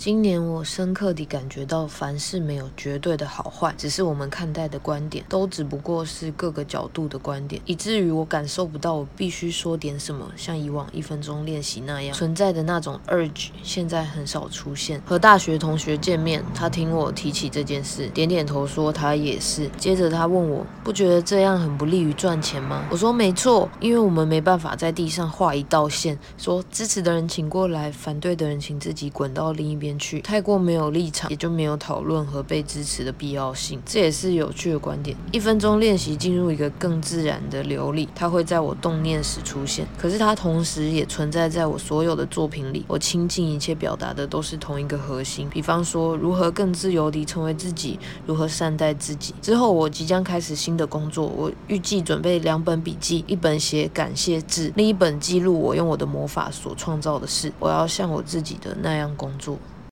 今年我深刻地感觉到，凡事没有绝对的好坏，只是我们看待的观点，都只不过是各个角度的观点，以至于我感受不到我必须说点什么，像以往一分钟练习那样存在的那种 urge，现在很少出现。和大学同学见面，他听我提起这件事，点点头说他也是。接着他问我，不觉得这样很不利于赚钱吗？我说没错，因为我们没办法在地上画一道线，说支持的人请过来，反对的人请自己滚到另一边。去太过没有立场，也就没有讨论和被支持的必要性。这也是有趣的观点。一分钟练习进入一个更自然的流里，它会在我动念时出现。可是它同时也存在在我所有的作品里。我倾尽一切表达的都是同一个核心。比方说，如何更自由地成为自己，如何善待自己。之后我即将开始新的工作，我预计准备两本笔记，一本写感谢字，另一本记录我用我的魔法所创造的事。我要像我自己的那样工作。